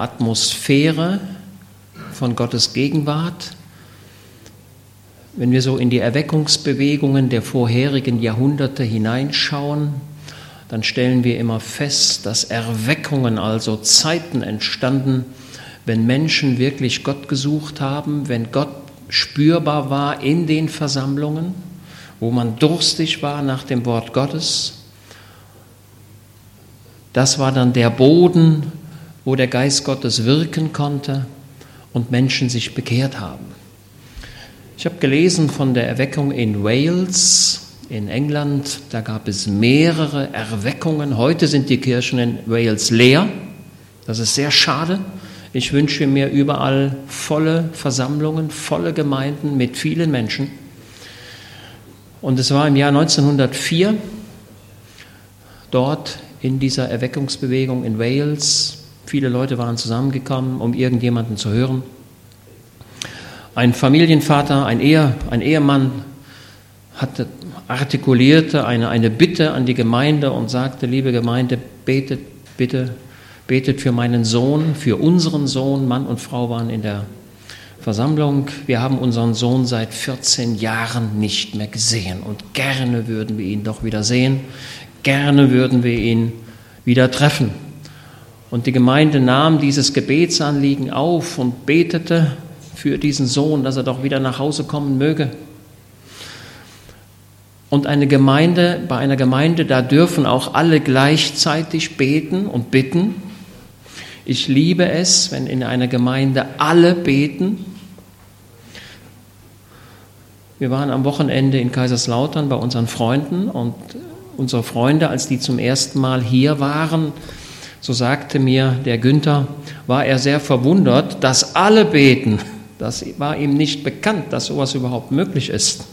Atmosphäre von Gottes Gegenwart. Wenn wir so in die Erweckungsbewegungen der vorherigen Jahrhunderte hineinschauen, dann stellen wir immer fest, dass Erweckungen, also Zeiten entstanden, wenn Menschen wirklich Gott gesucht haben, wenn Gott spürbar war in den Versammlungen, wo man durstig war nach dem Wort Gottes. Das war dann der Boden, wo der Geist Gottes wirken konnte und Menschen sich bekehrt haben. Ich habe gelesen von der Erweckung in Wales, in England. Da gab es mehrere Erweckungen. Heute sind die Kirchen in Wales leer. Das ist sehr schade. Ich wünsche mir überall volle Versammlungen, volle Gemeinden mit vielen Menschen. Und es war im Jahr 1904 dort in dieser Erweckungsbewegung in Wales. Viele Leute waren zusammengekommen, um irgendjemanden zu hören. Ein Familienvater, ein, Ehe, ein Ehemann hatte, artikulierte eine, eine Bitte an die Gemeinde und sagte, liebe Gemeinde, betet bitte betet für meinen Sohn, für unseren Sohn. Mann und Frau waren in der Versammlung. Wir haben unseren Sohn seit 14 Jahren nicht mehr gesehen und gerne würden wir ihn doch wieder sehen. Gerne würden wir ihn wieder treffen. Und die Gemeinde nahm dieses Gebetsanliegen auf und betete für diesen Sohn, dass er doch wieder nach Hause kommen möge. Und eine Gemeinde, bei einer Gemeinde, da dürfen auch alle gleichzeitig beten und bitten. Ich liebe es, wenn in einer Gemeinde alle beten. Wir waren am Wochenende in Kaiserslautern bei unseren Freunden und unsere Freunde, als die zum ersten Mal hier waren, so sagte mir der Günther, war er sehr verwundert, dass alle beten. Das war ihm nicht bekannt, dass sowas überhaupt möglich ist.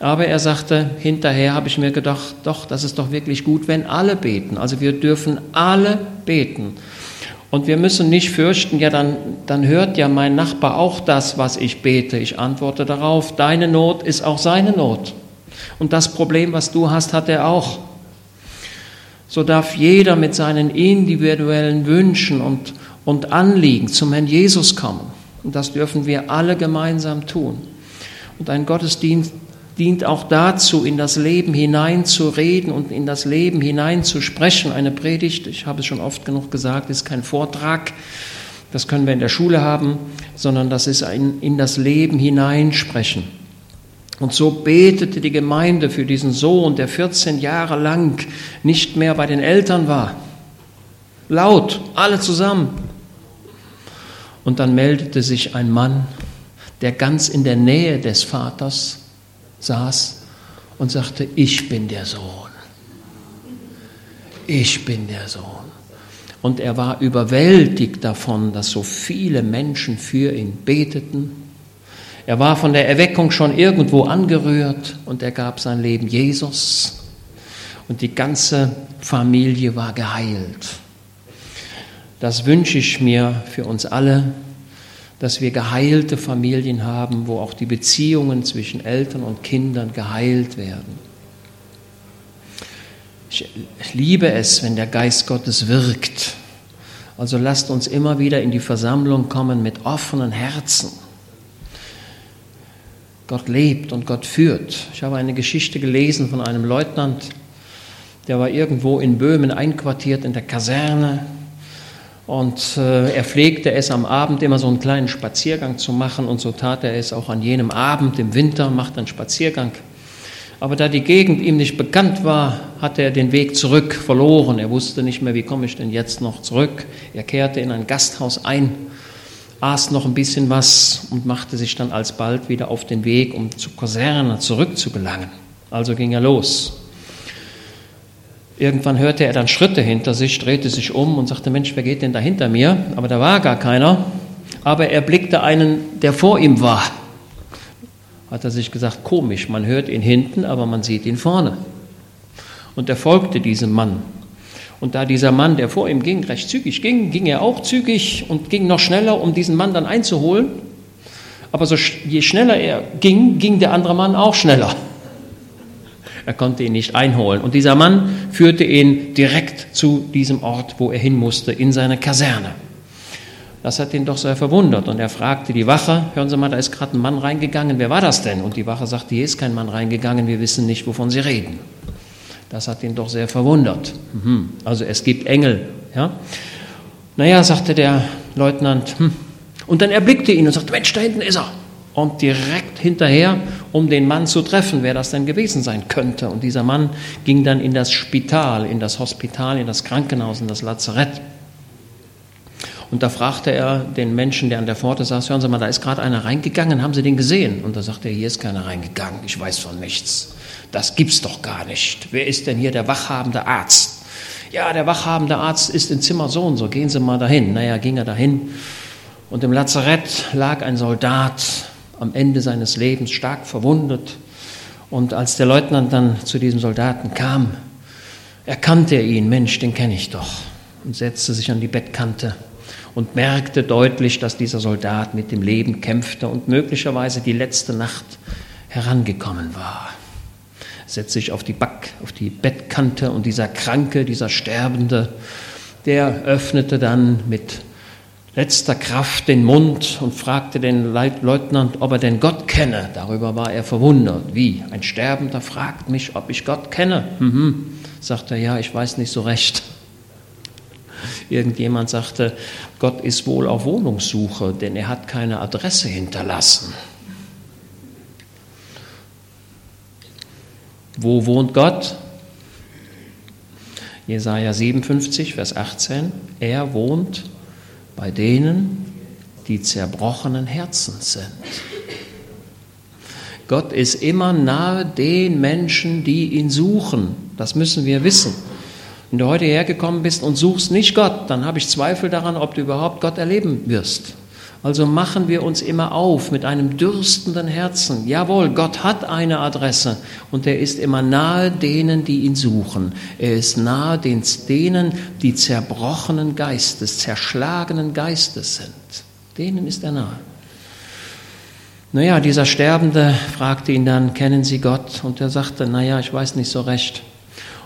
Aber er sagte, hinterher habe ich mir gedacht, doch, das ist doch wirklich gut, wenn alle beten. Also wir dürfen alle beten. Und wir müssen nicht fürchten, ja, dann, dann hört ja mein Nachbar auch das, was ich bete. Ich antworte darauf, deine Not ist auch seine Not. Und das Problem, was du hast, hat er auch. So darf jeder mit seinen individuellen Wünschen und, und Anliegen zum Herrn Jesus kommen. Und das dürfen wir alle gemeinsam tun. Und ein Gottesdienst dient auch dazu, in das Leben hineinzureden und in das Leben hineinzusprechen. Eine Predigt, ich habe es schon oft genug gesagt, ist kein Vortrag, das können wir in der Schule haben, sondern das ist ein in das Leben hineinsprechen. Und so betete die Gemeinde für diesen Sohn, der 14 Jahre lang nicht mehr bei den Eltern war. Laut, alle zusammen. Und dann meldete sich ein Mann, der ganz in der Nähe des Vaters saß und sagte, ich bin der Sohn. Ich bin der Sohn. Und er war überwältigt davon, dass so viele Menschen für ihn beteten. Er war von der Erweckung schon irgendwo angerührt und er gab sein Leben Jesus. Und die ganze Familie war geheilt. Das wünsche ich mir für uns alle, dass wir geheilte Familien haben, wo auch die Beziehungen zwischen Eltern und Kindern geheilt werden. Ich liebe es, wenn der Geist Gottes wirkt. Also lasst uns immer wieder in die Versammlung kommen mit offenen Herzen. Gott lebt und Gott führt. Ich habe eine Geschichte gelesen von einem Leutnant, der war irgendwo in Böhmen einquartiert in der Kaserne und äh, er pflegte es am Abend immer so einen kleinen Spaziergang zu machen und so tat er es auch an jenem Abend im Winter, macht einen Spaziergang. Aber da die Gegend ihm nicht bekannt war, hatte er den Weg zurück verloren. Er wusste nicht mehr, wie komme ich denn jetzt noch zurück. Er kehrte in ein Gasthaus ein, aß noch ein bisschen was und machte sich dann alsbald wieder auf den Weg, um zur Kaserne zurückzugelangen. Also ging er los. Irgendwann hörte er dann Schritte hinter sich, drehte sich um und sagte, Mensch, wer geht denn da hinter mir? Aber da war gar keiner. Aber er blickte einen, der vor ihm war. Hat er sich gesagt, komisch, man hört ihn hinten, aber man sieht ihn vorne. Und er folgte diesem Mann. Und da dieser Mann, der vor ihm ging, recht zügig ging, ging er auch zügig und ging noch schneller, um diesen Mann dann einzuholen. Aber so, je schneller er ging, ging der andere Mann auch schneller. Er konnte ihn nicht einholen. Und dieser Mann führte ihn direkt zu diesem Ort, wo er hin musste, in seine Kaserne. Das hat ihn doch sehr verwundert. Und er fragte die Wache, hören Sie mal, da ist gerade ein Mann reingegangen, wer war das denn? Und die Wache sagte, hier ist kein Mann reingegangen, wir wissen nicht, wovon Sie reden. Das hat ihn doch sehr verwundert. Mhm. Also es gibt Engel. Ja? Naja, sagte der Leutnant, hm. und dann erblickte ihn und sagte, Mensch, da hinten ist er. Und direkt hinterher, um den Mann zu treffen, wer das denn gewesen sein könnte. Und dieser Mann ging dann in das Spital, in das Hospital, in das Krankenhaus, in das Lazarett. Und da fragte er den Menschen, der an der Pforte saß, hören Sie mal, da ist gerade einer reingegangen, haben Sie den gesehen? Und da sagte er, hier ist keiner reingegangen, ich weiß von nichts. Das gibt's doch gar nicht. Wer ist denn hier der wachhabende Arzt? Ja, der wachhabende Arzt ist im Zimmer so und so, gehen Sie mal dahin. Naja, ging er dahin. Und im Lazarett lag ein Soldat am Ende seines Lebens, stark verwundet. Und als der Leutnant dann zu diesem Soldaten kam, erkannte er ihn, Mensch, den kenne ich doch, und setzte sich an die Bettkante und merkte deutlich, dass dieser Soldat mit dem Leben kämpfte und möglicherweise die letzte Nacht herangekommen war. Setzte sich auf die Back, auf die Bettkante und dieser Kranke, dieser Sterbende, der öffnete dann mit letzter Kraft den Mund und fragte den Leutnant, ob er denn Gott kenne. Darüber war er verwundert. Wie? Ein Sterbender fragt mich, ob ich Gott kenne. Mhm. Sagt er, ja, ich weiß nicht so recht. Irgendjemand sagte, Gott ist wohl auf Wohnungssuche, denn er hat keine Adresse hinterlassen. Wo wohnt Gott? Jesaja 57, Vers 18. Er wohnt bei denen, die zerbrochenen Herzen sind. Gott ist immer nahe den Menschen, die ihn suchen. Das müssen wir wissen. Wenn du heute hergekommen bist und suchst nicht Gott, dann habe ich Zweifel daran, ob du überhaupt Gott erleben wirst. Also machen wir uns immer auf mit einem dürstenden Herzen. Jawohl, Gott hat eine Adresse und er ist immer nahe denen, die ihn suchen. Er ist nahe denen, die zerbrochenen Geistes, zerschlagenen Geistes sind. Denen ist er nahe. Naja, dieser Sterbende fragte ihn dann, kennen Sie Gott? Und er sagte, naja, ich weiß nicht so recht.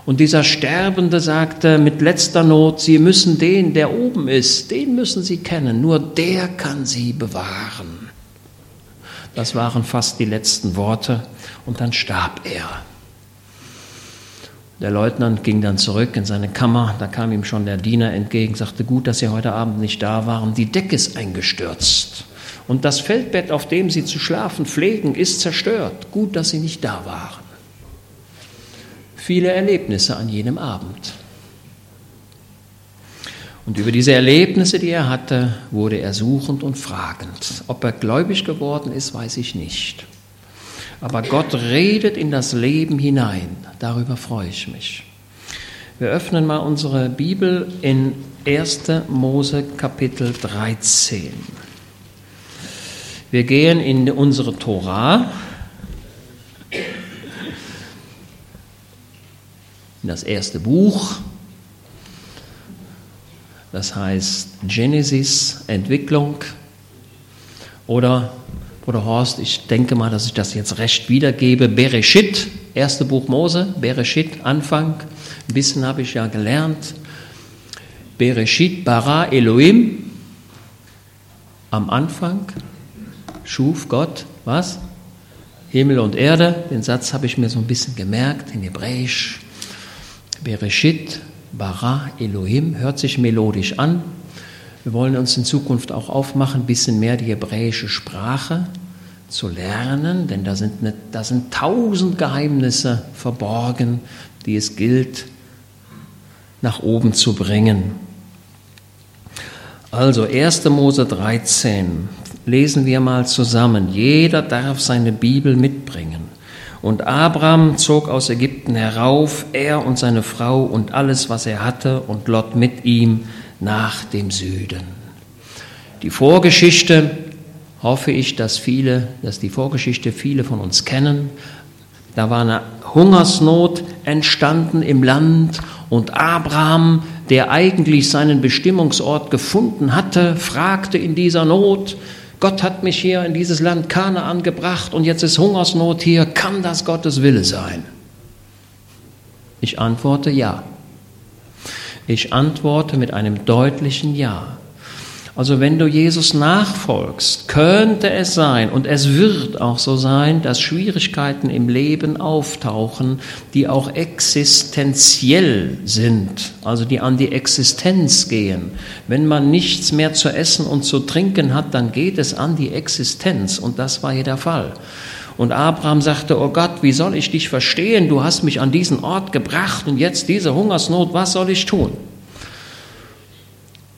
Und dieser Sterbende sagte mit letzter Not, Sie müssen den, der oben ist, den müssen Sie kennen, nur der kann Sie bewahren. Das waren fast die letzten Worte. Und dann starb er. Der Leutnant ging dann zurück in seine Kammer, da kam ihm schon der Diener entgegen, sagte, gut, dass Sie heute Abend nicht da waren, die Decke ist eingestürzt. Und das Feldbett, auf dem Sie zu schlafen pflegen, ist zerstört, gut, dass Sie nicht da waren viele Erlebnisse an jenem Abend. Und über diese Erlebnisse, die er hatte, wurde er suchend und fragend. Ob er gläubig geworden ist, weiß ich nicht. Aber Gott redet in das Leben hinein. Darüber freue ich mich. Wir öffnen mal unsere Bibel in 1. Mose Kapitel 13. Wir gehen in unsere Tora, in das erste Buch. Das heißt Genesis, Entwicklung. Oder, Bruder Horst, ich denke mal, dass ich das jetzt recht wiedergebe. Bereshit, erste Buch Mose, Bereshit, Anfang. Ein bisschen habe ich ja gelernt. Bereshit, bara Elohim. Am Anfang schuf Gott, was? Himmel und Erde. Den Satz habe ich mir so ein bisschen gemerkt in Hebräisch. Bereshit, Bara, Elohim, hört sich melodisch an. Wir wollen uns in Zukunft auch aufmachen, ein bisschen mehr die hebräische Sprache zu lernen, denn da sind, eine, da sind tausend Geheimnisse verborgen, die es gilt, nach oben zu bringen. Also 1. Mose 13 lesen wir mal zusammen. Jeder darf seine Bibel mitbringen. Und Abraham zog aus Ägypten herauf, er und seine Frau und alles, was er hatte, und Lot mit ihm nach dem Süden. Die Vorgeschichte hoffe ich, dass viele, dass die Vorgeschichte viele von uns kennen. Da war eine Hungersnot entstanden im Land und Abraham, der eigentlich seinen Bestimmungsort gefunden hatte, fragte in dieser Not, Gott hat mich hier in dieses Land Kanaan gebracht und jetzt ist Hungersnot hier. Kann das Gottes Wille sein? Ich antworte ja. Ich antworte mit einem deutlichen Ja. Also wenn du Jesus nachfolgst, könnte es sein und es wird auch so sein, dass Schwierigkeiten im Leben auftauchen, die auch existenziell sind, also die an die Existenz gehen. Wenn man nichts mehr zu essen und zu trinken hat, dann geht es an die Existenz und das war hier der Fall. Und Abraham sagte, oh Gott, wie soll ich dich verstehen? Du hast mich an diesen Ort gebracht und jetzt diese Hungersnot, was soll ich tun?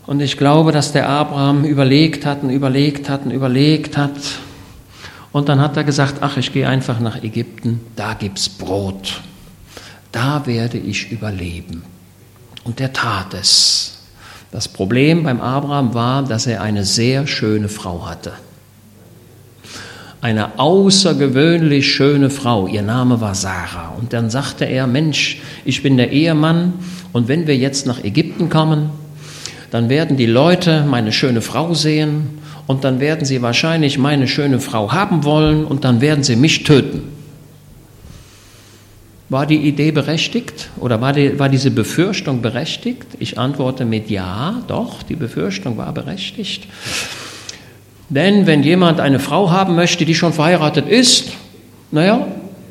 Und ich glaube, dass der Abraham überlegt hat und überlegt hat und überlegt hat. Und dann hat er gesagt, ach, ich gehe einfach nach Ägypten, da gibt's Brot. Da werde ich überleben. Und er tat es. Das Problem beim Abraham war, dass er eine sehr schöne Frau hatte. Eine außergewöhnlich schöne Frau. Ihr Name war Sarah. Und dann sagte er, Mensch, ich bin der Ehemann und wenn wir jetzt nach Ägypten kommen, dann werden die Leute meine schöne Frau sehen und dann werden sie wahrscheinlich meine schöne Frau haben wollen und dann werden sie mich töten. War die Idee berechtigt oder war, die, war diese Befürchtung berechtigt? Ich antworte mit Ja, doch, die Befürchtung war berechtigt. Denn wenn jemand eine Frau haben möchte, die schon verheiratet ist, naja,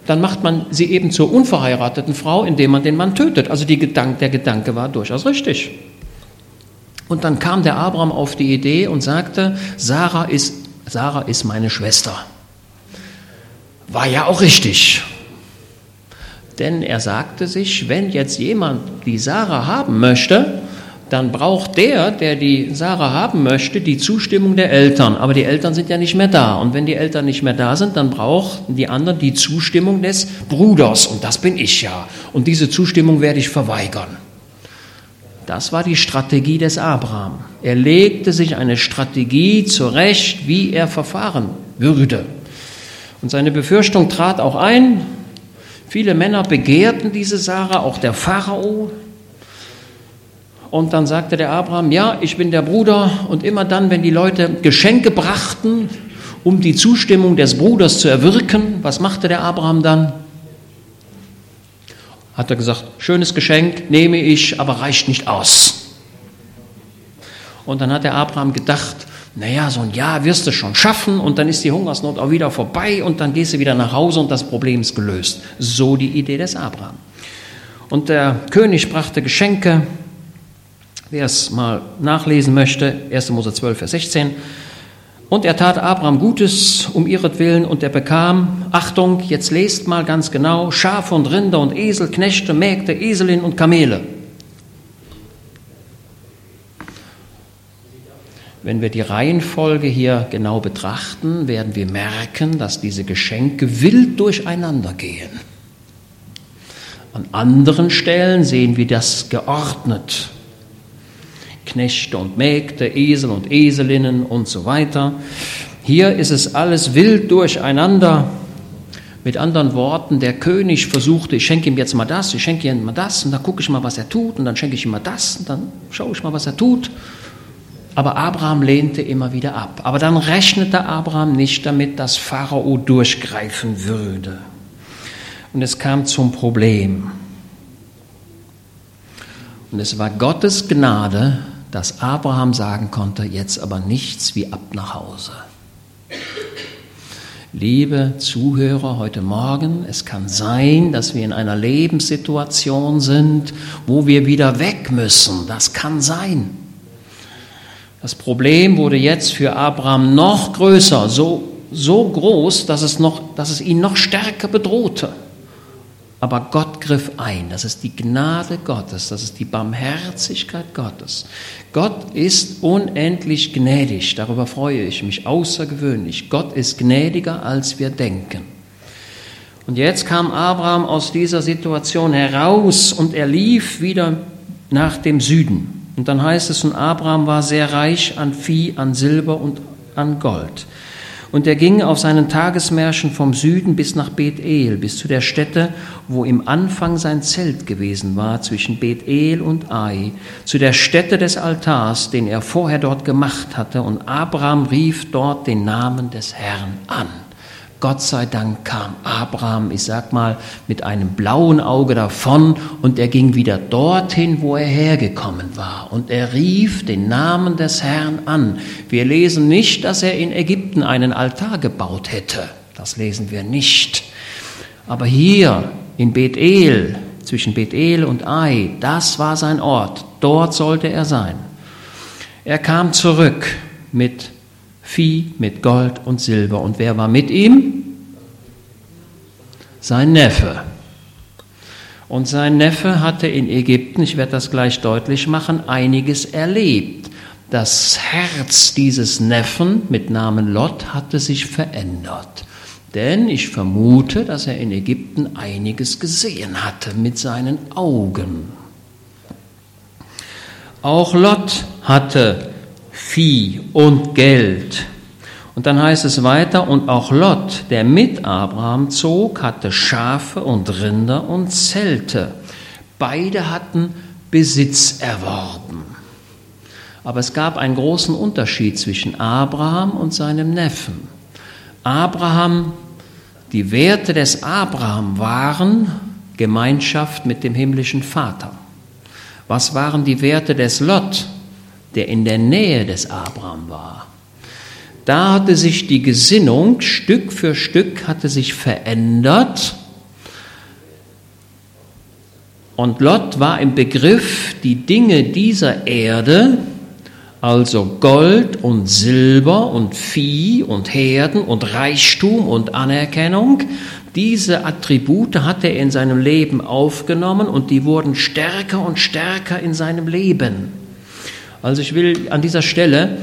dann macht man sie eben zur unverheirateten Frau, indem man den Mann tötet. Also Gedanke, der Gedanke war durchaus richtig. Und dann kam der Abraham auf die Idee und sagte, Sarah ist, Sarah ist meine Schwester. War ja auch richtig. Denn er sagte sich, wenn jetzt jemand die Sarah haben möchte, dann braucht der, der die Sarah haben möchte, die Zustimmung der Eltern. Aber die Eltern sind ja nicht mehr da. Und wenn die Eltern nicht mehr da sind, dann brauchen die anderen die Zustimmung des Bruders. Und das bin ich ja. Und diese Zustimmung werde ich verweigern. Das war die Strategie des Abraham. Er legte sich eine Strategie zurecht, wie er verfahren würde. Und seine Befürchtung trat auch ein. Viele Männer begehrten diese Sarah, auch der Pharao. Und dann sagte der Abraham, ja, ich bin der Bruder. Und immer dann, wenn die Leute Geschenke brachten, um die Zustimmung des Bruders zu erwirken, was machte der Abraham dann? Hat er gesagt, schönes Geschenk nehme ich, aber reicht nicht aus. Und dann hat der Abraham gedacht, naja, so ein Jahr wirst du schon schaffen und dann ist die Hungersnot auch wieder vorbei und dann gehst du wieder nach Hause und das Problem ist gelöst. So die Idee des Abraham. Und der König brachte Geschenke. Wer es mal nachlesen möchte, 1. Mose 12, Vers 16. Und er tat Abraham Gutes um ihretwillen und er bekam, Achtung, jetzt lest mal ganz genau, Schafe und Rinder und Esel, Knechte, Mägde, Eselin und Kamele. Wenn wir die Reihenfolge hier genau betrachten, werden wir merken, dass diese Geschenke wild durcheinander gehen. An anderen Stellen sehen wir das geordnet. Knechte und Mägde, Esel und Eselinnen und so weiter. Hier ist es alles wild durcheinander. Mit anderen Worten, der König versuchte, ich schenke ihm jetzt mal das, ich schenke ihm mal das und dann gucke ich mal, was er tut und dann schenke ich ihm mal das und dann schaue ich mal, was er tut. Aber Abraham lehnte immer wieder ab. Aber dann rechnete Abraham nicht damit, dass Pharao durchgreifen würde. Und es kam zum Problem. Und es war Gottes Gnade, dass Abraham sagen konnte, jetzt aber nichts wie ab nach Hause. Liebe Zuhörer heute Morgen, es kann sein, dass wir in einer Lebenssituation sind, wo wir wieder weg müssen. Das kann sein. Das Problem wurde jetzt für Abraham noch größer, so, so groß, dass es, noch, dass es ihn noch stärker bedrohte. Aber Gott griff ein. Das ist die Gnade Gottes, das ist die Barmherzigkeit Gottes. Gott ist unendlich gnädig, darüber freue ich mich außergewöhnlich. Gott ist gnädiger, als wir denken. Und jetzt kam Abraham aus dieser Situation heraus und er lief wieder nach dem Süden. Und dann heißt es, und Abraham war sehr reich an Vieh, an Silber und an Gold. Und er ging auf seinen Tagesmärschen vom Süden bis nach Bethel, bis zu der Stätte, wo im Anfang sein Zelt gewesen war, zwischen Bethel und Ai, zu der Stätte des Altars, den er vorher dort gemacht hatte. Und Abraham rief dort den Namen des Herrn an. Gott sei Dank kam Abraham, ich sag mal, mit einem blauen Auge davon und er ging wieder dorthin, wo er hergekommen war. Und er rief den Namen des Herrn an. Wir lesen nicht, dass er in Ägypten einen Altar gebaut hätte. Das lesen wir nicht. Aber hier in Bethel, zwischen Bethel und Ai, das war sein Ort. Dort sollte er sein. Er kam zurück mit Vieh mit Gold und Silber. Und wer war mit ihm? Sein Neffe. Und sein Neffe hatte in Ägypten, ich werde das gleich deutlich machen, einiges erlebt. Das Herz dieses Neffen mit Namen Lot hatte sich verändert. Denn ich vermute, dass er in Ägypten einiges gesehen hatte mit seinen Augen. Auch Lot hatte Vieh und Geld. Und dann heißt es weiter, und auch Lot, der mit Abraham zog, hatte Schafe und Rinder und Zelte. Beide hatten Besitz erworben. Aber es gab einen großen Unterschied zwischen Abraham und seinem Neffen. Abraham, die Werte des Abraham waren Gemeinschaft mit dem himmlischen Vater. Was waren die Werte des Lot? Der in der Nähe des Abraham war. Da hatte sich die Gesinnung Stück für Stück hatte sich verändert und Lot war im Begriff, die Dinge dieser Erde, also Gold und Silber und Vieh und Herden und Reichtum und Anerkennung, diese Attribute hatte er in seinem Leben aufgenommen und die wurden stärker und stärker in seinem Leben. Also ich will an dieser Stelle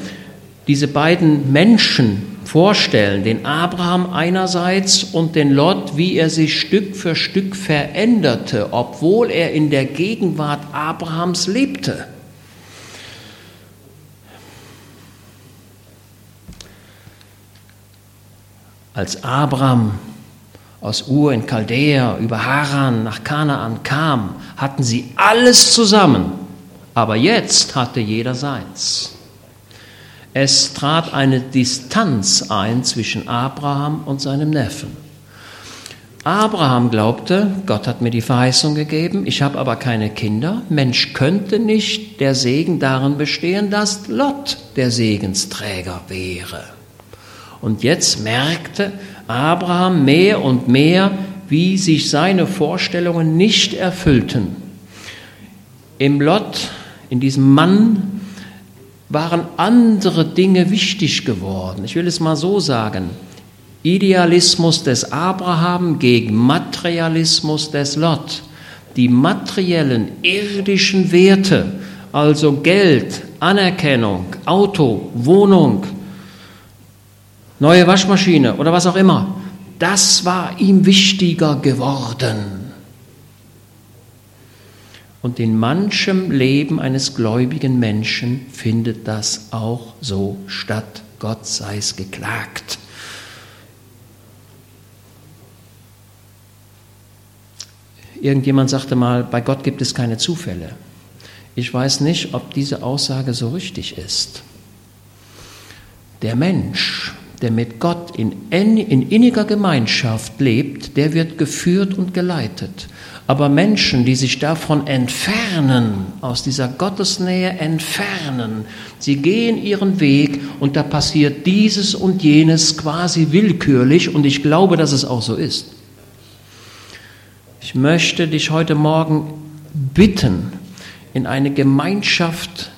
diese beiden Menschen vorstellen, den Abraham einerseits und den Lot, wie er sich Stück für Stück veränderte, obwohl er in der Gegenwart Abrahams lebte. Als Abraham aus Ur in Chaldea über Haran nach Kanaan kam, hatten sie alles zusammen aber jetzt hatte jeder seins. Es trat eine Distanz ein zwischen Abraham und seinem Neffen. Abraham glaubte, Gott hat mir die Verheißung gegeben, ich habe aber keine Kinder. Mensch könnte nicht der Segen darin bestehen, dass Lot der Segensträger wäre. Und jetzt merkte Abraham mehr und mehr, wie sich seine Vorstellungen nicht erfüllten. Im Lot in diesem Mann waren andere Dinge wichtig geworden. Ich will es mal so sagen. Idealismus des Abraham gegen Materialismus des Lot. Die materiellen, irdischen Werte, also Geld, Anerkennung, Auto, Wohnung, neue Waschmaschine oder was auch immer, das war ihm wichtiger geworden. Und in manchem Leben eines gläubigen Menschen findet das auch so statt. Gott sei es geklagt. Irgendjemand sagte mal, bei Gott gibt es keine Zufälle. Ich weiß nicht, ob diese Aussage so richtig ist. Der Mensch, der mit Gott in, in inniger Gemeinschaft lebt, der wird geführt und geleitet. Aber Menschen, die sich davon entfernen, aus dieser Gottesnähe entfernen, sie gehen ihren Weg und da passiert dieses und jenes quasi willkürlich und ich glaube, dass es auch so ist. Ich möchte dich heute Morgen bitten, in eine Gemeinschaft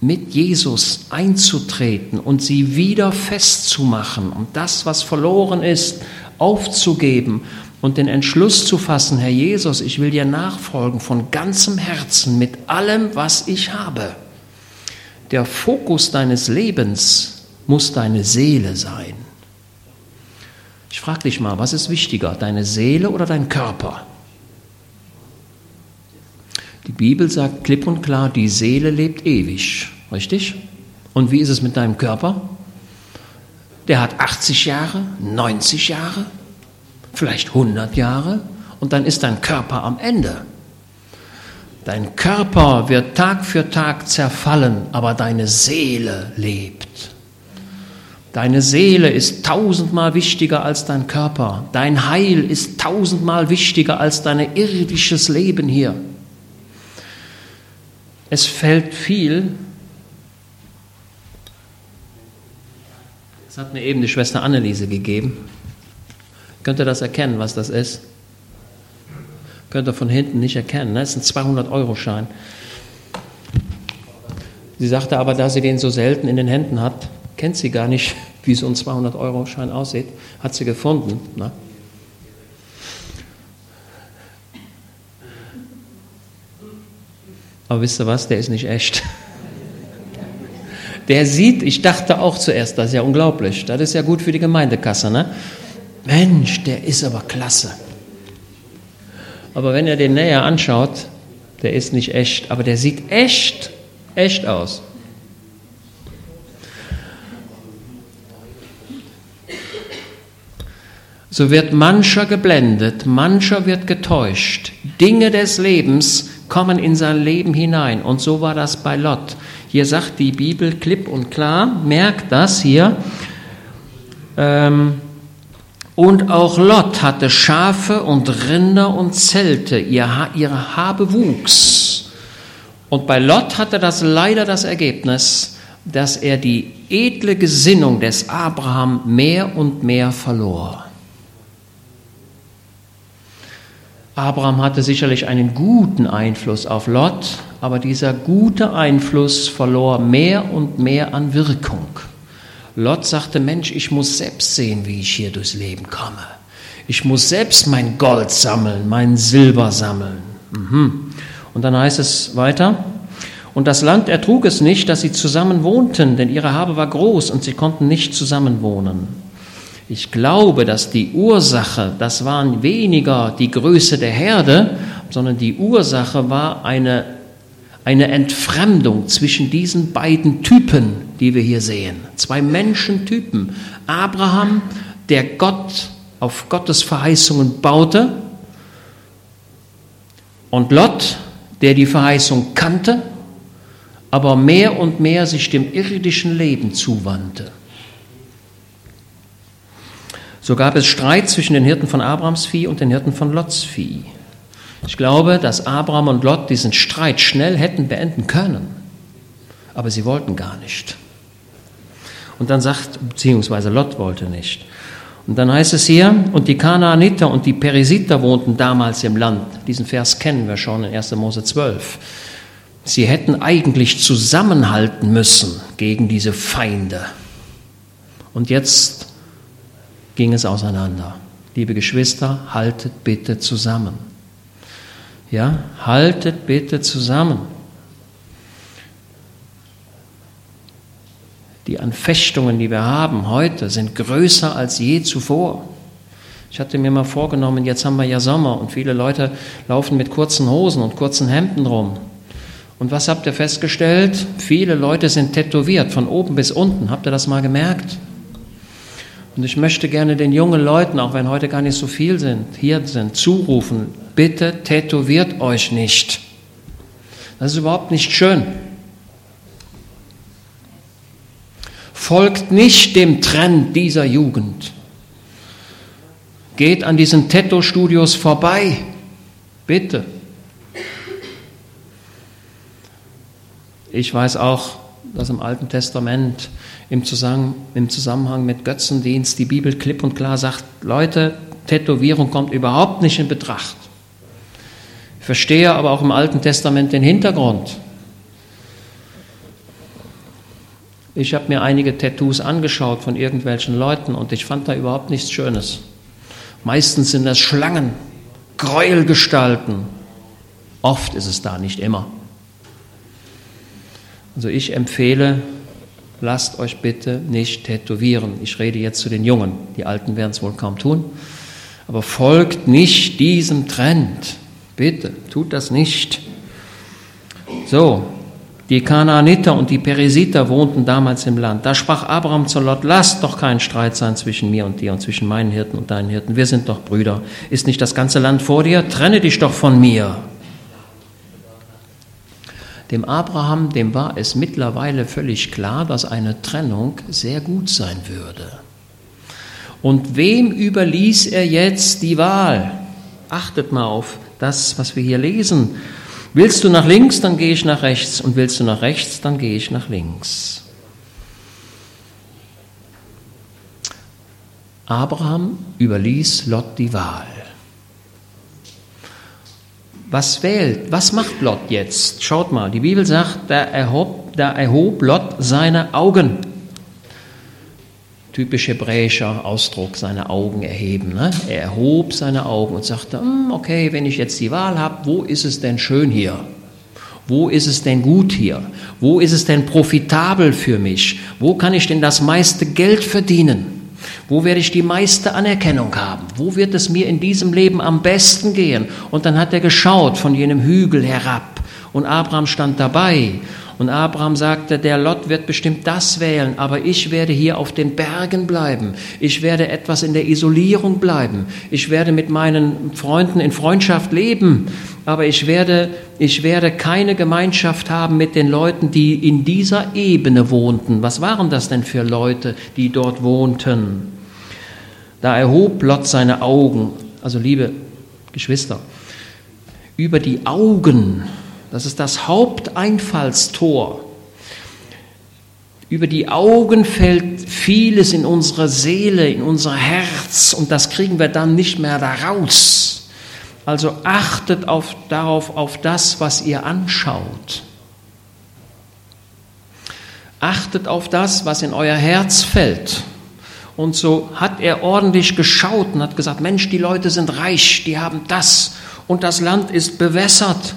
mit Jesus einzutreten und sie wieder festzumachen und das, was verloren ist, aufzugeben und den Entschluss zu fassen, Herr Jesus, ich will dir nachfolgen von ganzem Herzen mit allem, was ich habe. Der Fokus deines Lebens muss deine Seele sein. Ich frage dich mal, was ist wichtiger, deine Seele oder dein Körper? Die Bibel sagt klipp und klar, die Seele lebt ewig, richtig? Und wie ist es mit deinem Körper? Der hat 80 Jahre, 90 Jahre, vielleicht 100 Jahre und dann ist dein Körper am Ende. Dein Körper wird Tag für Tag zerfallen, aber deine Seele lebt. Deine Seele ist tausendmal wichtiger als dein Körper. Dein Heil ist tausendmal wichtiger als dein irdisches Leben hier. Es fällt viel. Das hat mir eben die Schwester Anneliese gegeben. Könnt ihr das erkennen, was das ist? Könnt ihr von hinten nicht erkennen. Ne? Das ist ein 200-Euro-Schein. Sie sagte aber, da sie den so selten in den Händen hat, kennt sie gar nicht, wie so ein 200-Euro-Schein aussieht, hat sie gefunden. Ne? Aber wisst ihr was, der ist nicht echt. Der sieht, ich dachte auch zuerst, das ist ja unglaublich, das ist ja gut für die Gemeindekasse. Ne? Mensch, der ist aber klasse. Aber wenn ihr den näher anschaut, der ist nicht echt, aber der sieht echt, echt aus. so wird mancher geblendet, mancher wird getäuscht. Dinge des Lebens kommen in sein Leben hinein. Und so war das bei Lot. Hier sagt die Bibel klipp und klar, merkt das hier. Ähm, und auch Lot hatte Schafe und Rinder und Zelte, ihr, ihre Habe wuchs. Und bei Lot hatte das leider das Ergebnis, dass er die edle Gesinnung des Abraham mehr und mehr verlor. Abraham hatte sicherlich einen guten Einfluss auf Lot, aber dieser gute Einfluss verlor mehr und mehr an Wirkung. Lot sagte, Mensch, ich muss selbst sehen, wie ich hier durchs Leben komme. Ich muss selbst mein Gold sammeln, mein Silber sammeln. Mhm. Und dann heißt es weiter, und das Land ertrug es nicht, dass sie zusammen wohnten, denn ihre Habe war groß und sie konnten nicht zusammen wohnen. Ich glaube, dass die Ursache, das waren weniger die Größe der Herde, sondern die Ursache war eine, eine Entfremdung zwischen diesen beiden Typen, die wir hier sehen. Zwei Menschentypen. Abraham, der Gott auf Gottes Verheißungen baute, und Lot, der die Verheißung kannte, aber mehr und mehr sich dem irdischen Leben zuwandte. So gab es Streit zwischen den Hirten von Abrahams Vieh und den Hirten von Lots Vieh. Ich glaube, dass Abraham und Lot diesen Streit schnell hätten beenden können, aber sie wollten gar nicht. Und dann sagt, beziehungsweise Lot wollte nicht. Und dann heißt es hier, und die Kanaaniter und die Perisiter wohnten damals im Land. Diesen Vers kennen wir schon in 1. Mose 12. Sie hätten eigentlich zusammenhalten müssen gegen diese Feinde. Und jetzt ging es auseinander. Liebe Geschwister, haltet bitte zusammen. Ja, haltet bitte zusammen. Die Anfechtungen, die wir haben heute, sind größer als je zuvor. Ich hatte mir mal vorgenommen, jetzt haben wir ja Sommer und viele Leute laufen mit kurzen Hosen und kurzen Hemden rum. Und was habt ihr festgestellt? Viele Leute sind tätowiert, von oben bis unten. Habt ihr das mal gemerkt? Und ich möchte gerne den jungen Leuten, auch wenn heute gar nicht so viel sind, hier sind, zurufen, bitte tätowiert euch nicht. Das ist überhaupt nicht schön. Folgt nicht dem Trend dieser Jugend. Geht an diesen Tattoo-Studios vorbei. Bitte. Ich weiß auch, dass im Alten Testament im Zusammenhang, mit Götzendienst die Bibel klipp und klar sagt, Leute, Tätowierung kommt überhaupt nicht in Betracht. Ich verstehe aber auch im Alten Testament den Hintergrund. Ich habe mir einige Tattoos angeschaut von irgendwelchen Leuten und ich fand da überhaupt nichts Schönes. Meistens sind das Schlangen, Gräuelgestalten. Oft ist es da, nicht immer. Also ich empfehle, lasst euch bitte nicht tätowieren. Ich rede jetzt zu den Jungen, die Alten werden es wohl kaum tun. Aber folgt nicht diesem Trend. Bitte, tut das nicht. So, die Kanaaniter und die Peresiter wohnten damals im Land. Da sprach Abraham zu Lot, lasst doch kein Streit sein zwischen mir und dir und zwischen meinen Hirten und deinen Hirten. Wir sind doch Brüder. Ist nicht das ganze Land vor dir? Trenne dich doch von mir. Dem Abraham, dem war es mittlerweile völlig klar, dass eine Trennung sehr gut sein würde. Und wem überließ er jetzt die Wahl? Achtet mal auf das, was wir hier lesen. Willst du nach links, dann gehe ich nach rechts. Und willst du nach rechts, dann gehe ich nach links. Abraham überließ Lot die Wahl. Was wählt, was macht Lot jetzt? Schaut mal, die Bibel sagt, da erhob, da erhob Lot seine Augen. Typisch hebräischer Ausdruck, seine Augen erheben. Ne? Er erhob seine Augen und sagte, hm, okay, wenn ich jetzt die Wahl habe, wo ist es denn schön hier? Wo ist es denn gut hier? Wo ist es denn profitabel für mich? Wo kann ich denn das meiste Geld verdienen? Wo werde ich die meiste Anerkennung haben? Wo wird es mir in diesem Leben am besten gehen? Und dann hat er geschaut von jenem Hügel herab. Und Abraham stand dabei. Und Abraham sagte, der Lot wird bestimmt das wählen, aber ich werde hier auf den Bergen bleiben. Ich werde etwas in der Isolierung bleiben. Ich werde mit meinen Freunden in Freundschaft leben, aber ich werde, ich werde keine Gemeinschaft haben mit den Leuten, die in dieser Ebene wohnten. Was waren das denn für Leute, die dort wohnten? Da erhob Lot seine Augen, also liebe Geschwister, über die Augen, das ist das Haupteinfallstor. Über die Augen fällt vieles in unsere Seele, in unser Herz und das kriegen wir dann nicht mehr da raus. Also achtet auf, darauf, auf das, was ihr anschaut. Achtet auf das, was in euer Herz fällt. Und so hat er ordentlich geschaut und hat gesagt, Mensch, die Leute sind reich, die haben das und das Land ist bewässert.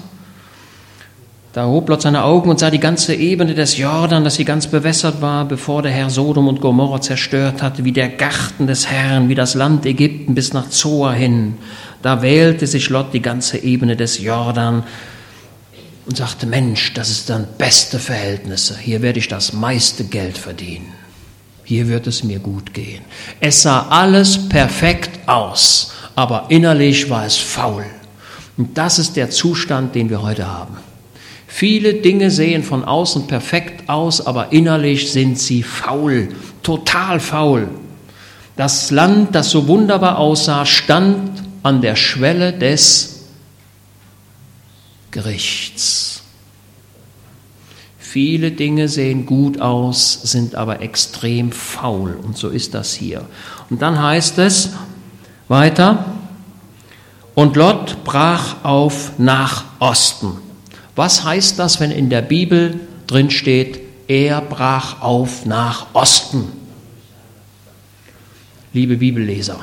Da hob Lot seine Augen und sah die ganze Ebene des Jordan, dass sie ganz bewässert war, bevor der Herr Sodom und Gomorra zerstört hatte, wie der Garten des Herrn, wie das Land Ägypten bis nach Zoa hin. Da wählte sich Lot die ganze Ebene des Jordan und sagte, Mensch, das ist dann beste Verhältnisse. Hier werde ich das meiste Geld verdienen hier wird es mir gut gehen. Es sah alles perfekt aus, aber innerlich war es faul. Und das ist der Zustand, den wir heute haben. Viele Dinge sehen von außen perfekt aus, aber innerlich sind sie faul, total faul. Das Land, das so wunderbar aussah, stand an der Schwelle des Gerichts. Viele Dinge sehen gut aus, sind aber extrem faul. Und so ist das hier. Und dann heißt es weiter, und Lot brach auf nach Osten. Was heißt das, wenn in der Bibel drin steht, er brach auf nach Osten? Liebe Bibelleser,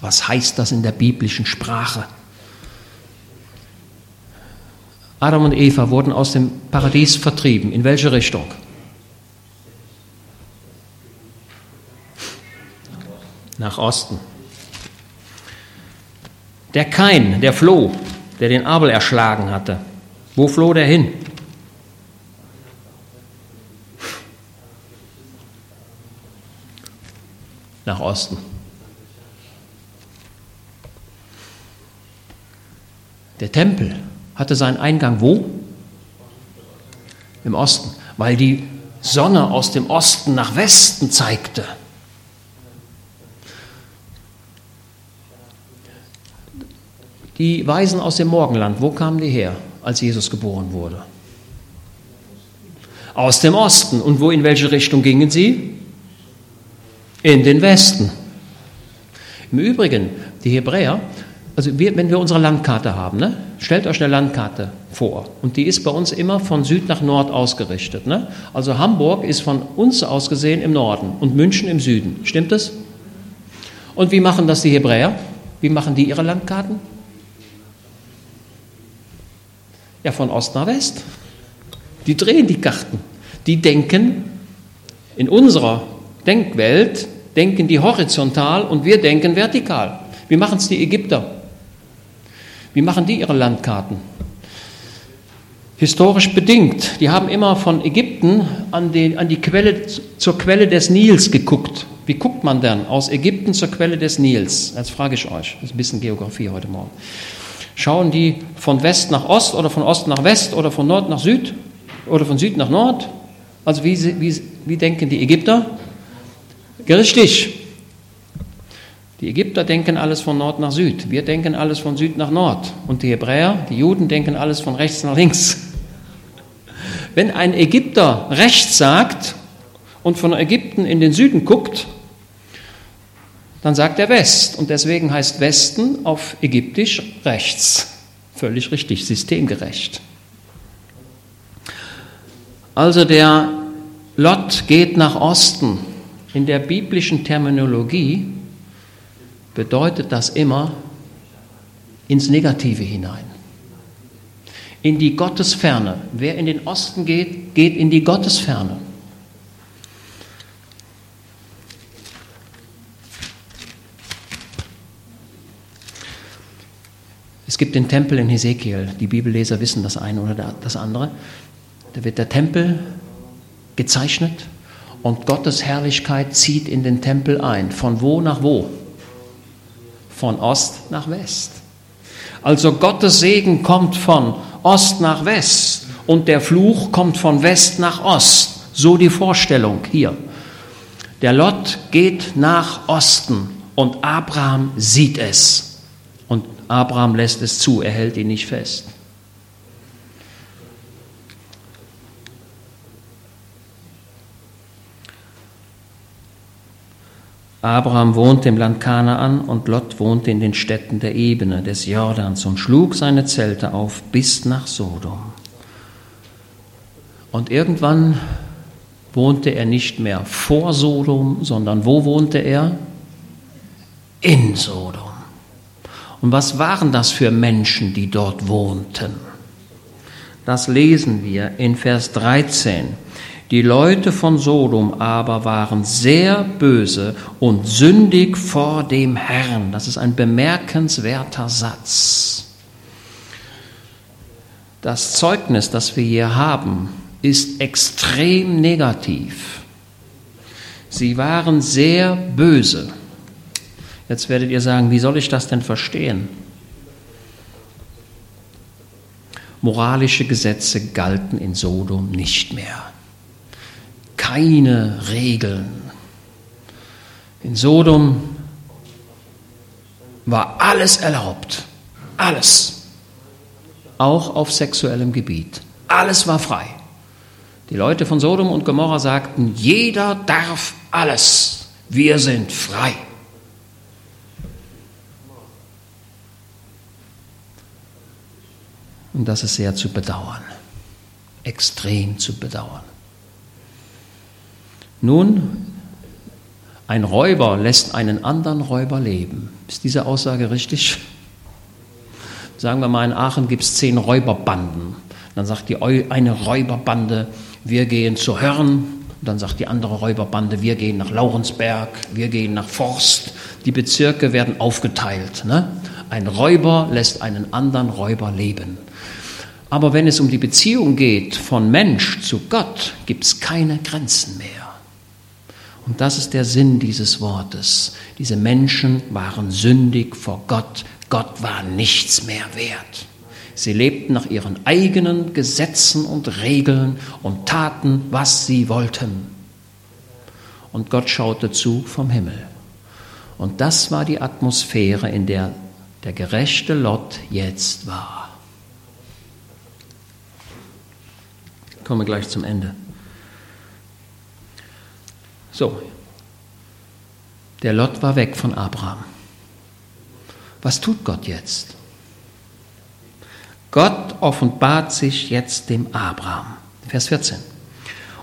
was heißt das in der biblischen Sprache? Adam und Eva wurden aus dem Paradies vertrieben. In welche Richtung? Nach Osten. Der Kain, der floh, der den Abel erschlagen hatte. Wo floh der hin? Nach Osten. Der Tempel hatte seinen Eingang wo? Im Osten, weil die Sonne aus dem Osten nach Westen zeigte. Die Weisen aus dem Morgenland, wo kamen die her, als Jesus geboren wurde? Aus dem Osten. Und wo in welche Richtung gingen sie? In den Westen. Im Übrigen, die Hebräer also wir, wenn wir unsere Landkarte haben, ne? stellt euch eine Landkarte vor. Und die ist bei uns immer von Süd nach Nord ausgerichtet. Ne? Also Hamburg ist von uns aus gesehen im Norden und München im Süden. Stimmt das? Und wie machen das die Hebräer? Wie machen die ihre Landkarten? Ja, von Ost nach West. Die drehen die Karten. Die denken in unserer Denkwelt, denken die horizontal und wir denken vertikal. Wie machen es die Ägypter? Wie machen die ihre Landkarten? Historisch bedingt. Die haben immer von Ägypten an die, an die Quelle, zur Quelle des Nils geguckt. Wie guckt man denn aus Ägypten zur Quelle des Nils? Jetzt frage ich euch. Das ist ein bisschen Geografie heute Morgen. Schauen die von West nach Ost oder von Ost nach West oder von Nord nach Süd oder von Süd nach Nord? Also wie, wie, wie denken die Ägypter? Richtig. Die Ägypter denken alles von Nord nach Süd. Wir denken alles von Süd nach Nord. Und die Hebräer, die Juden denken alles von rechts nach links. Wenn ein Ägypter rechts sagt und von Ägypten in den Süden guckt, dann sagt er West. Und deswegen heißt Westen auf Ägyptisch rechts. Völlig richtig, systemgerecht. Also der Lot geht nach Osten. In der biblischen Terminologie bedeutet das immer ins Negative hinein. In die Gottesferne. Wer in den Osten geht, geht in die Gottesferne. Es gibt den Tempel in Hesekiel. Die Bibelleser wissen das eine oder das andere. Da wird der Tempel gezeichnet und Gottes Herrlichkeit zieht in den Tempel ein. Von wo nach wo? Von Ost nach West. Also Gottes Segen kommt von Ost nach West und der Fluch kommt von West nach Ost. So die Vorstellung hier. Der Lot geht nach Osten und Abraham sieht es. Abraham lässt es zu, er hält ihn nicht fest. Abraham wohnte im Land Kanaan und Lot wohnte in den Städten der Ebene des Jordans und schlug seine Zelte auf bis nach Sodom. Und irgendwann wohnte er nicht mehr vor Sodom, sondern wo wohnte er? In Sodom. Und was waren das für Menschen, die dort wohnten? Das lesen wir in Vers 13. Die Leute von Sodom aber waren sehr böse und sündig vor dem Herrn. Das ist ein bemerkenswerter Satz. Das Zeugnis, das wir hier haben, ist extrem negativ. Sie waren sehr böse. Jetzt werdet ihr sagen, wie soll ich das denn verstehen? Moralische Gesetze galten in Sodom nicht mehr. Keine Regeln. In Sodom war alles erlaubt. Alles. Auch auf sexuellem Gebiet. Alles war frei. Die Leute von Sodom und Gomorra sagten, jeder darf alles. Wir sind frei. Und das ist sehr zu bedauern, extrem zu bedauern. Nun, ein Räuber lässt einen anderen Räuber leben. Ist diese Aussage richtig? Sagen wir mal, in Aachen gibt es zehn Räuberbanden. Dann sagt die eine Räuberbande, wir gehen zu Hörn. Dann sagt die andere Räuberbande, wir gehen nach Laurensberg, wir gehen nach Forst. Die Bezirke werden aufgeteilt. Ne? Ein Räuber lässt einen anderen Räuber leben. Aber wenn es um die Beziehung geht von Mensch zu Gott, gibt es keine Grenzen mehr. Und das ist der Sinn dieses Wortes. Diese Menschen waren sündig vor Gott. Gott war nichts mehr wert. Sie lebten nach ihren eigenen Gesetzen und Regeln und taten, was sie wollten. Und Gott schaute zu vom Himmel. Und das war die Atmosphäre, in der der gerechte Lot jetzt war. Komme gleich zum Ende. So, der Lot war weg von Abraham. Was tut Gott jetzt? Gott offenbart sich jetzt dem Abraham. Vers 14.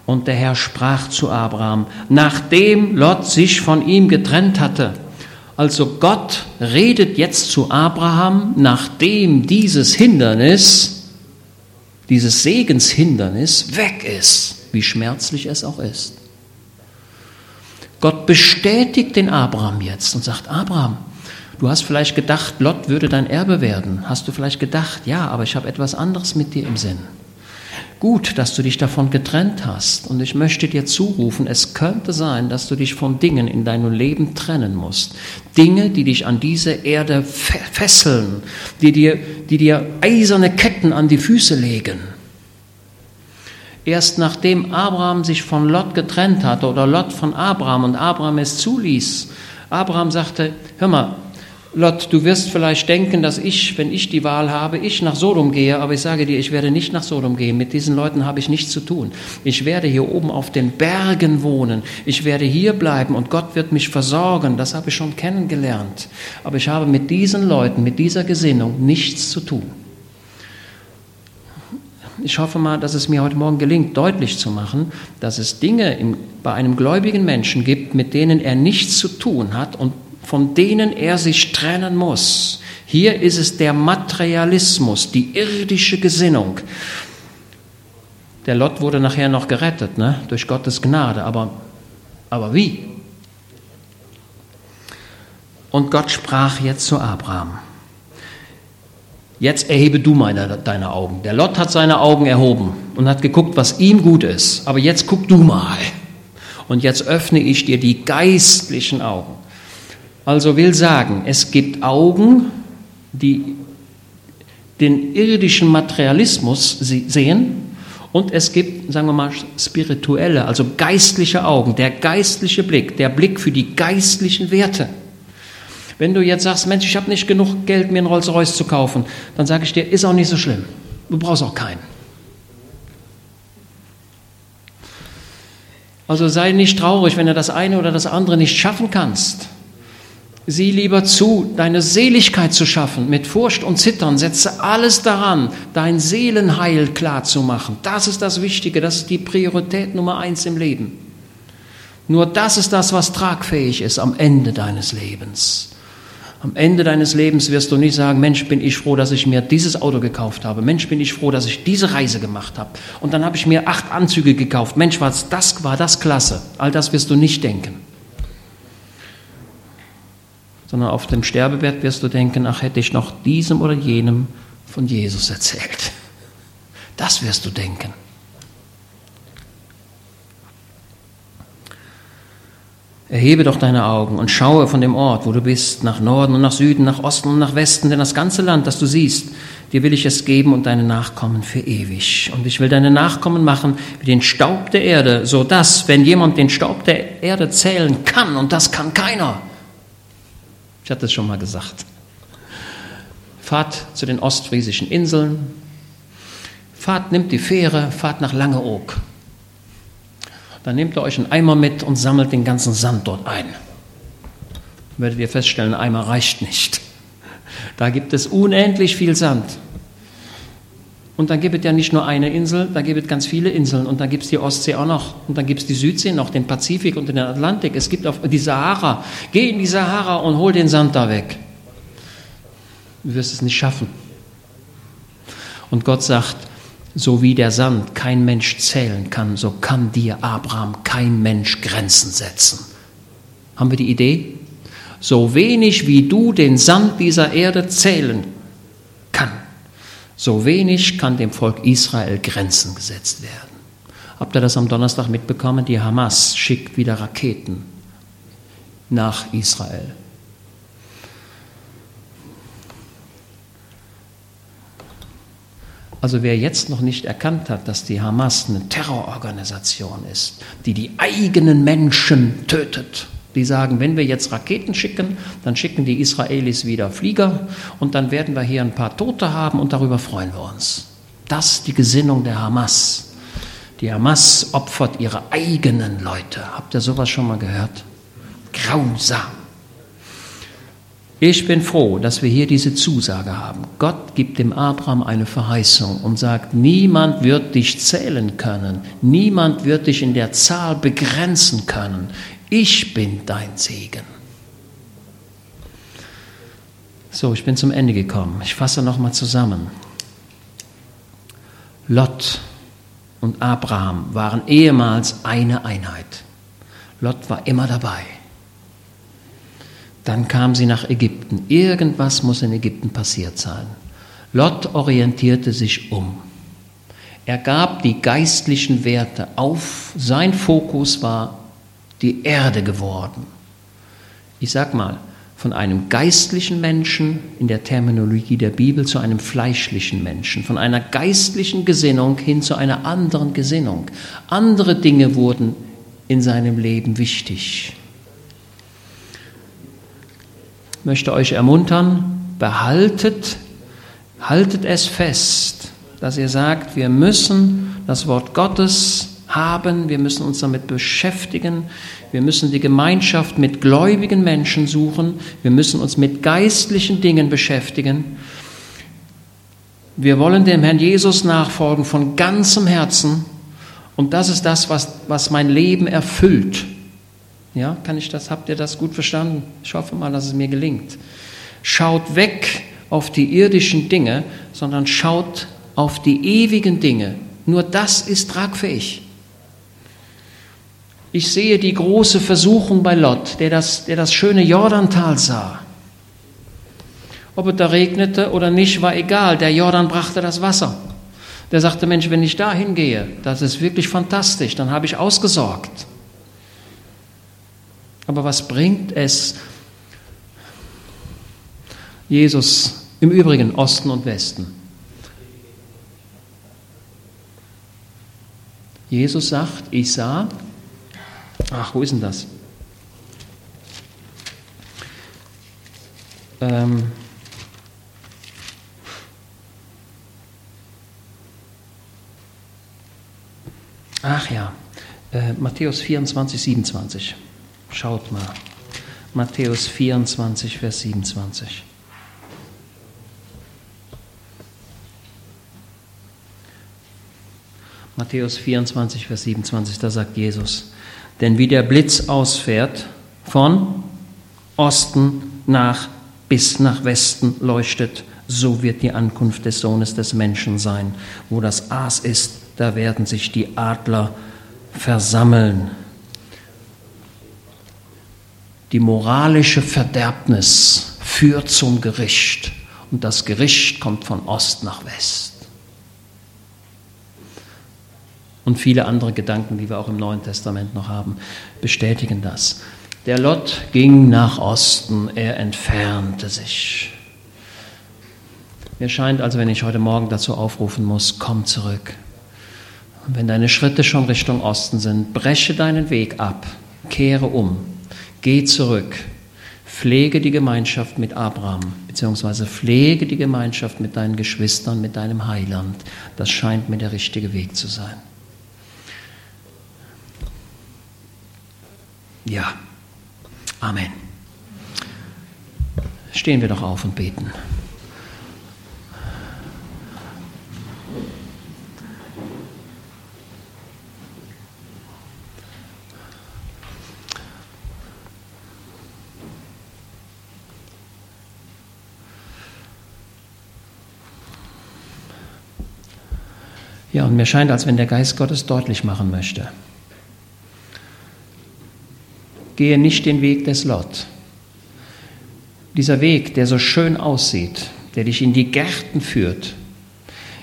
Und der Herr sprach zu Abraham, nachdem Lot sich von ihm getrennt hatte. Also Gott redet jetzt zu Abraham, nachdem dieses Hindernis dieses Segenshindernis weg ist, wie schmerzlich es auch ist. Gott bestätigt den Abraham jetzt und sagt, Abraham, du hast vielleicht gedacht, Lot würde dein Erbe werden. Hast du vielleicht gedacht, ja, aber ich habe etwas anderes mit dir im Sinn. Gut, dass du dich davon getrennt hast. Und ich möchte dir zurufen, es könnte sein, dass du dich von Dingen in deinem Leben trennen musst. Dinge, die dich an diese Erde fesseln, die dir, die dir eiserne Ketten an die Füße legen. Erst nachdem Abraham sich von Lot getrennt hatte oder Lot von Abraham und Abraham es zuließ, Abraham sagte, hör mal, Lot, du wirst vielleicht denken, dass ich, wenn ich die Wahl habe, ich nach Sodom gehe, aber ich sage dir, ich werde nicht nach Sodom gehen. Mit diesen Leuten habe ich nichts zu tun. Ich werde hier oben auf den Bergen wohnen. Ich werde hier bleiben und Gott wird mich versorgen. Das habe ich schon kennengelernt. Aber ich habe mit diesen Leuten, mit dieser Gesinnung nichts zu tun. Ich hoffe mal, dass es mir heute Morgen gelingt, deutlich zu machen, dass es Dinge im, bei einem gläubigen Menschen gibt, mit denen er nichts zu tun hat und von denen er sich trennen muss. Hier ist es der Materialismus, die irdische Gesinnung. Der Lot wurde nachher noch gerettet, ne? durch Gottes Gnade, aber, aber wie? Und Gott sprach jetzt zu Abraham. Jetzt erhebe du meine, deine Augen. Der Lot hat seine Augen erhoben und hat geguckt, was ihm gut ist. Aber jetzt guck du mal. Und jetzt öffne ich dir die geistlichen Augen. Also will sagen, es gibt Augen, die den irdischen Materialismus sehen und es gibt, sagen wir mal, spirituelle, also geistliche Augen, der geistliche Blick, der Blick für die geistlichen Werte. Wenn du jetzt sagst, Mensch, ich habe nicht genug Geld, mir einen Rolls-Royce zu kaufen, dann sage ich dir, ist auch nicht so schlimm. Du brauchst auch keinen. Also sei nicht traurig, wenn du das eine oder das andere nicht schaffen kannst. Sieh lieber zu, deine Seligkeit zu schaffen. Mit Furcht und Zittern setze alles daran, dein Seelenheil klar zu machen. Das ist das Wichtige, das ist die Priorität Nummer eins im Leben. Nur das ist das, was tragfähig ist am Ende deines Lebens. Am Ende deines Lebens wirst du nicht sagen, Mensch, bin ich froh, dass ich mir dieses Auto gekauft habe. Mensch, bin ich froh, dass ich diese Reise gemacht habe. Und dann habe ich mir acht Anzüge gekauft. Mensch, was das war das klasse. All das wirst du nicht denken sondern auf dem Sterbebett wirst du denken, ach hätte ich noch diesem oder jenem von Jesus erzählt. Das wirst du denken. Erhebe doch deine Augen und schaue von dem Ort, wo du bist, nach Norden und nach Süden, nach Osten und nach Westen, denn das ganze Land, das du siehst, dir will ich es geben und deine Nachkommen für ewig. Und ich will deine Nachkommen machen wie den Staub der Erde, so dass, wenn jemand den Staub der Erde zählen kann, und das kann keiner, ich hatte es schon mal gesagt. Fahrt zu den ostfriesischen Inseln. Fahrt, nimmt die Fähre, fahrt nach Langeoog. Dann nehmt ihr euch einen Eimer mit und sammelt den ganzen Sand dort ein. Werdet ihr feststellen, ein Eimer reicht nicht. Da gibt es unendlich viel Sand. Und dann gibt es ja nicht nur eine Insel, da gibt es ganz viele Inseln. Und dann gibt es die Ostsee auch noch. Und dann gibt es die Südsee noch, den Pazifik und den Atlantik. Es gibt auch die Sahara. Geh in die Sahara und hol den Sand da weg. Du wirst es nicht schaffen. Und Gott sagt, so wie der Sand kein Mensch zählen kann, so kann dir Abraham kein Mensch Grenzen setzen. Haben wir die Idee? So wenig wie du den Sand dieser Erde zählen so wenig kann dem Volk Israel Grenzen gesetzt werden. Habt ihr das am Donnerstag mitbekommen? Die Hamas schickt wieder Raketen nach Israel. Also wer jetzt noch nicht erkannt hat, dass die Hamas eine Terrororganisation ist, die die eigenen Menschen tötet, die sagen, wenn wir jetzt Raketen schicken, dann schicken die Israelis wieder Flieger und dann werden wir hier ein paar Tote haben und darüber freuen wir uns. Das ist die Gesinnung der Hamas. Die Hamas opfert ihre eigenen Leute. Habt ihr sowas schon mal gehört? Grausam. Ich bin froh, dass wir hier diese Zusage haben. Gott gibt dem Abraham eine Verheißung und sagt, niemand wird dich zählen können, niemand wird dich in der Zahl begrenzen können. Ich bin dein Segen. So, ich bin zum Ende gekommen. Ich fasse nochmal zusammen. Lot und Abraham waren ehemals eine Einheit. Lot war immer dabei. Dann kam sie nach Ägypten. Irgendwas muss in Ägypten passiert sein. Lot orientierte sich um. Er gab die geistlichen Werte auf. Sein Fokus war die Erde geworden. Ich sag mal, von einem geistlichen Menschen in der Terminologie der Bibel zu einem fleischlichen Menschen, von einer geistlichen Gesinnung hin zu einer anderen Gesinnung. Andere Dinge wurden in seinem Leben wichtig. Möchte euch ermuntern, behaltet, haltet es fest, dass ihr sagt, wir müssen das Wort Gottes haben, wir müssen uns damit beschäftigen, wir müssen die Gemeinschaft mit gläubigen Menschen suchen, wir müssen uns mit geistlichen Dingen beschäftigen. Wir wollen dem Herrn Jesus nachfolgen von ganzem Herzen und das ist das, was, was mein Leben erfüllt. Ja, kann ich das, habt ihr das gut verstanden? Ich hoffe mal, dass es mir gelingt. Schaut weg auf die irdischen Dinge, sondern schaut auf die ewigen Dinge. Nur das ist tragfähig. Ich sehe die große Versuchung bei Lot, der das, der das schöne Jordantal sah. Ob es da regnete oder nicht, war egal. Der Jordan brachte das Wasser. Der sagte, Mensch, wenn ich da hingehe, das ist wirklich fantastisch, dann habe ich ausgesorgt. Aber was bringt es Jesus im Übrigen Osten und Westen? Jesus sagt, ich sah, ach, wo ist denn das? Ähm, ach ja, äh, Matthäus 24, 27. Schaut mal. Matthäus 24, Vers 27. Matthäus 24, Vers 27, da sagt Jesus, denn wie der Blitz ausfährt von Osten nach bis nach Westen leuchtet, so wird die Ankunft des Sohnes des Menschen sein. Wo das Aas ist, da werden sich die Adler versammeln. Die moralische Verderbnis führt zum Gericht und das Gericht kommt von Ost nach West. Und viele andere Gedanken, die wir auch im Neuen Testament noch haben, bestätigen das. Der Lot ging nach Osten, er entfernte sich. Mir scheint also, wenn ich heute Morgen dazu aufrufen muss, komm zurück. Und wenn deine Schritte schon Richtung Osten sind, breche deinen Weg ab, kehre um Geh zurück, pflege die Gemeinschaft mit Abraham, beziehungsweise pflege die Gemeinschaft mit deinen Geschwistern, mit deinem Heiland. Das scheint mir der richtige Weg zu sein. Ja, Amen. Stehen wir doch auf und beten. Ja, und mir scheint, als wenn der Geist Gottes deutlich machen möchte. Gehe nicht den Weg des Lot. Dieser Weg, der so schön aussieht, der dich in die Gärten führt,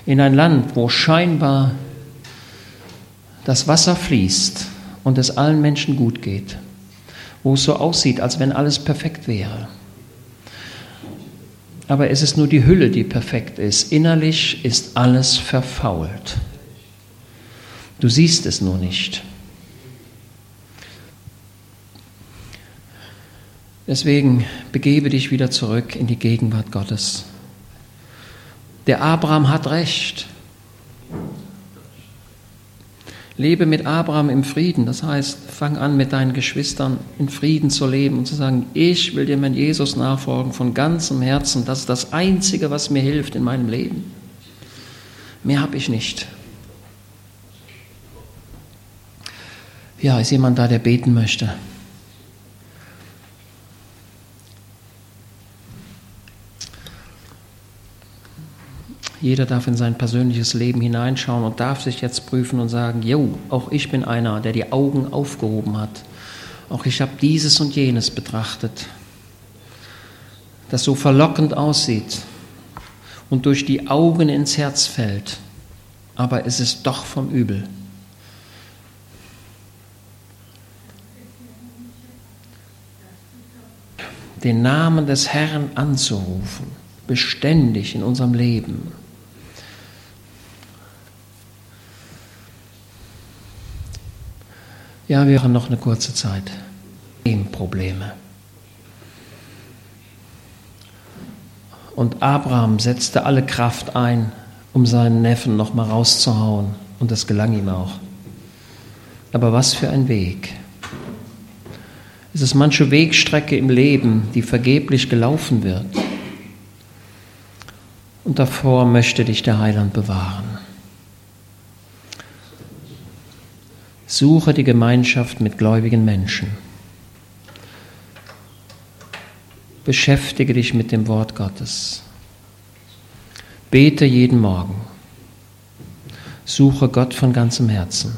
in ein Land, wo scheinbar das Wasser fließt und es allen Menschen gut geht, wo es so aussieht, als wenn alles perfekt wäre aber es ist nur die Hülle, die perfekt ist. Innerlich ist alles verfault. Du siehst es nur nicht. Deswegen begebe dich wieder zurück in die Gegenwart Gottes. Der Abraham hat recht. Lebe mit Abraham im Frieden. Das heißt, fang an, mit deinen Geschwistern in Frieden zu leben und zu sagen, ich will dir mein Jesus nachfolgen von ganzem Herzen. Das ist das Einzige, was mir hilft in meinem Leben. Mehr habe ich nicht. Ja, ist jemand da, der beten möchte? Jeder darf in sein persönliches Leben hineinschauen und darf sich jetzt prüfen und sagen, jo, auch ich bin einer, der die Augen aufgehoben hat. Auch ich habe dieses und jenes betrachtet, das so verlockend aussieht und durch die Augen ins Herz fällt. aber es ist doch vom Übel. Den Namen des Herrn anzurufen, beständig in unserem Leben. Ja, wir haben noch eine kurze Zeit. Probleme. Und Abraham setzte alle Kraft ein, um seinen Neffen noch mal rauszuhauen. Und das gelang ihm auch. Aber was für ein Weg. Es ist manche Wegstrecke im Leben, die vergeblich gelaufen wird. Und davor möchte dich der Heiland bewahren. Suche die Gemeinschaft mit gläubigen Menschen. Beschäftige dich mit dem Wort Gottes. Bete jeden Morgen. Suche Gott von ganzem Herzen.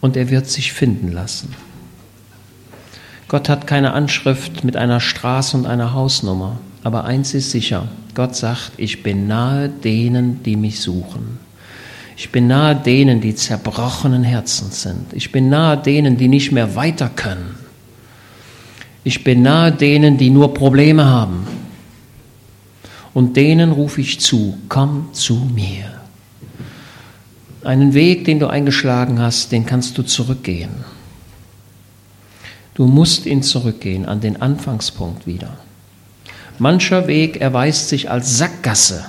Und er wird sich finden lassen. Gott hat keine Anschrift mit einer Straße und einer Hausnummer. Aber eins ist sicher, Gott sagt, ich bin nahe denen, die mich suchen. Ich bin nahe denen, die zerbrochenen Herzens sind. Ich bin nahe denen, die nicht mehr weiter können. Ich bin nahe denen, die nur Probleme haben. Und denen rufe ich zu, komm zu mir. Einen Weg, den du eingeschlagen hast, den kannst du zurückgehen. Du musst ihn zurückgehen an den Anfangspunkt wieder. Mancher Weg erweist sich als Sackgasse.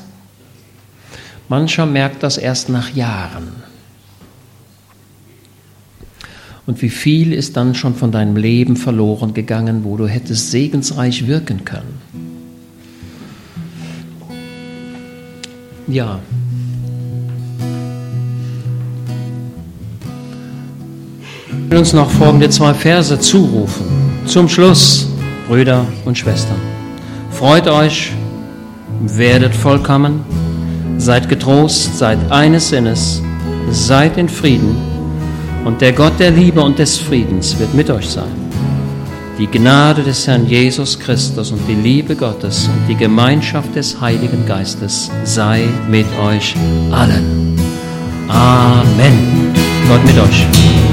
Mancher merkt das erst nach Jahren. Und wie viel ist dann schon von deinem Leben verloren gegangen, wo du hättest segensreich wirken können? Ja. Ich will uns noch folgende zwei Verse zurufen. Zum Schluss, Brüder und Schwestern. Freut euch, werdet vollkommen, seid getrost, seid eines Sinnes, seid in Frieden und der Gott der Liebe und des Friedens wird mit euch sein. Die Gnade des Herrn Jesus Christus und die Liebe Gottes und die Gemeinschaft des Heiligen Geistes sei mit euch allen. Amen. Gott mit euch.